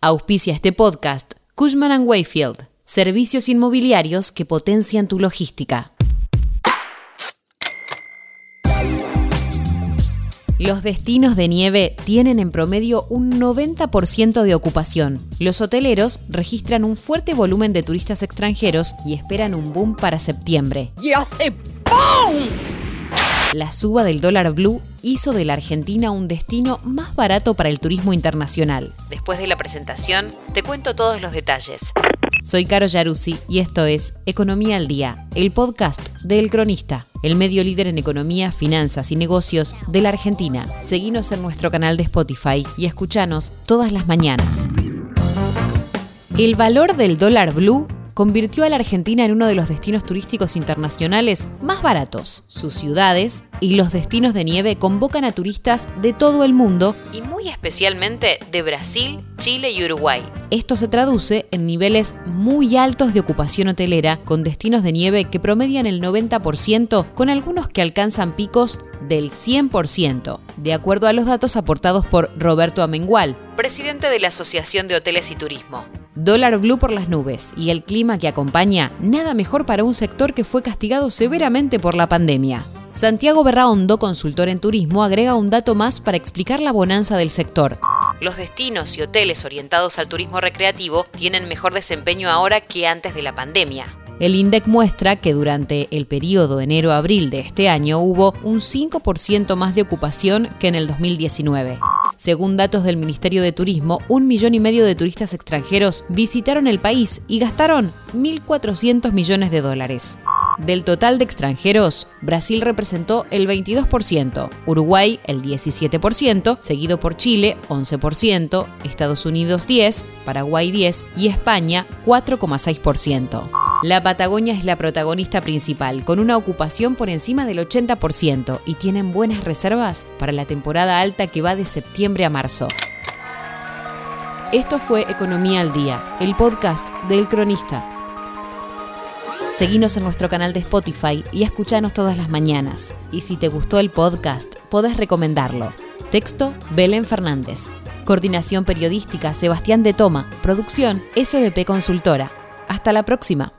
Auspicia este podcast Cushman ⁇ Wayfield, servicios inmobiliarios que potencian tu logística. Los destinos de nieve tienen en promedio un 90% de ocupación. Los hoteleros registran un fuerte volumen de turistas extranjeros y esperan un boom para septiembre. ¡Y hace ¡pum! La suba del dólar blue hizo de la Argentina un destino más barato para el turismo internacional. Después de la presentación, te cuento todos los detalles. Soy Caro Yaruzzi y esto es Economía al Día, el podcast de El Cronista, el medio líder en economía, finanzas y negocios de la Argentina. Seguinos en nuestro canal de Spotify y escuchanos todas las mañanas. El valor del dólar blue convirtió a la Argentina en uno de los destinos turísticos internacionales más baratos. Sus ciudades y los destinos de nieve convocan a turistas de todo el mundo y muy especialmente de Brasil, Chile y Uruguay. Esto se traduce en niveles muy altos de ocupación hotelera con destinos de nieve que promedian el 90% con algunos que alcanzan picos del 100%, de acuerdo a los datos aportados por Roberto Amengual, presidente de la Asociación de Hoteles y Turismo. Dólar blue por las nubes y el clima que acompaña, nada mejor para un sector que fue castigado severamente por la pandemia. Santiago Berraondo, consultor en turismo, agrega un dato más para explicar la bonanza del sector. Los destinos y hoteles orientados al turismo recreativo tienen mejor desempeño ahora que antes de la pandemia. El INDEC muestra que durante el periodo enero-abril de este año hubo un 5% más de ocupación que en el 2019. Según datos del Ministerio de Turismo, un millón y medio de turistas extranjeros visitaron el país y gastaron 1.400 millones de dólares. Del total de extranjeros, Brasil representó el 22%, Uruguay el 17%, seguido por Chile 11%, Estados Unidos 10%, Paraguay 10% y España 4,6%. La Patagonia es la protagonista principal, con una ocupación por encima del 80% y tienen buenas reservas para la temporada alta que va de septiembre a marzo. Esto fue Economía al Día, el podcast del cronista. Seguinos en nuestro canal de Spotify y escuchanos todas las mañanas. Y si te gustó el podcast, podés recomendarlo. Texto, Belén Fernández. Coordinación periodística, Sebastián de Toma. Producción, SBP Consultora. Hasta la próxima.